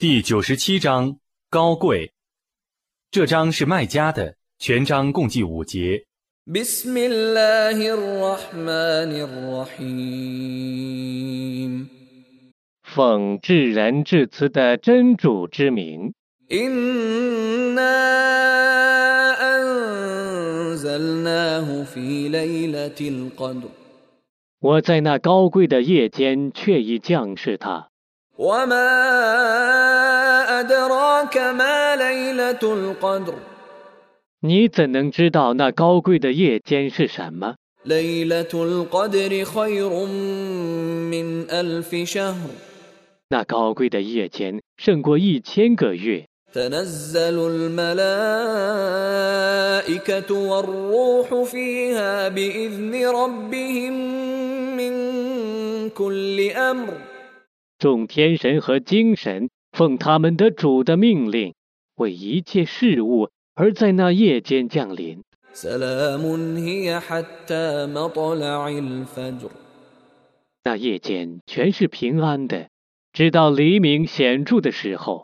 第九十七章高贵。这章是卖家的，全章共计五节。奉至仁至慈的真主之名。我在那高贵的夜间，却已降世他。وما أدراك ما ليلة القدر 你怎能知道那高贵的夜间是什么？ ليلة القدر خير من ألف شهر 那高贵的夜间胜过一千个月。 تنزل الملائكة والروح فيها بإذن ربهم من كل أمر 众天神和精神奉他们的主的命令为一切事物而在那夜间降临。那夜间全是平安的直到黎明显著的时候。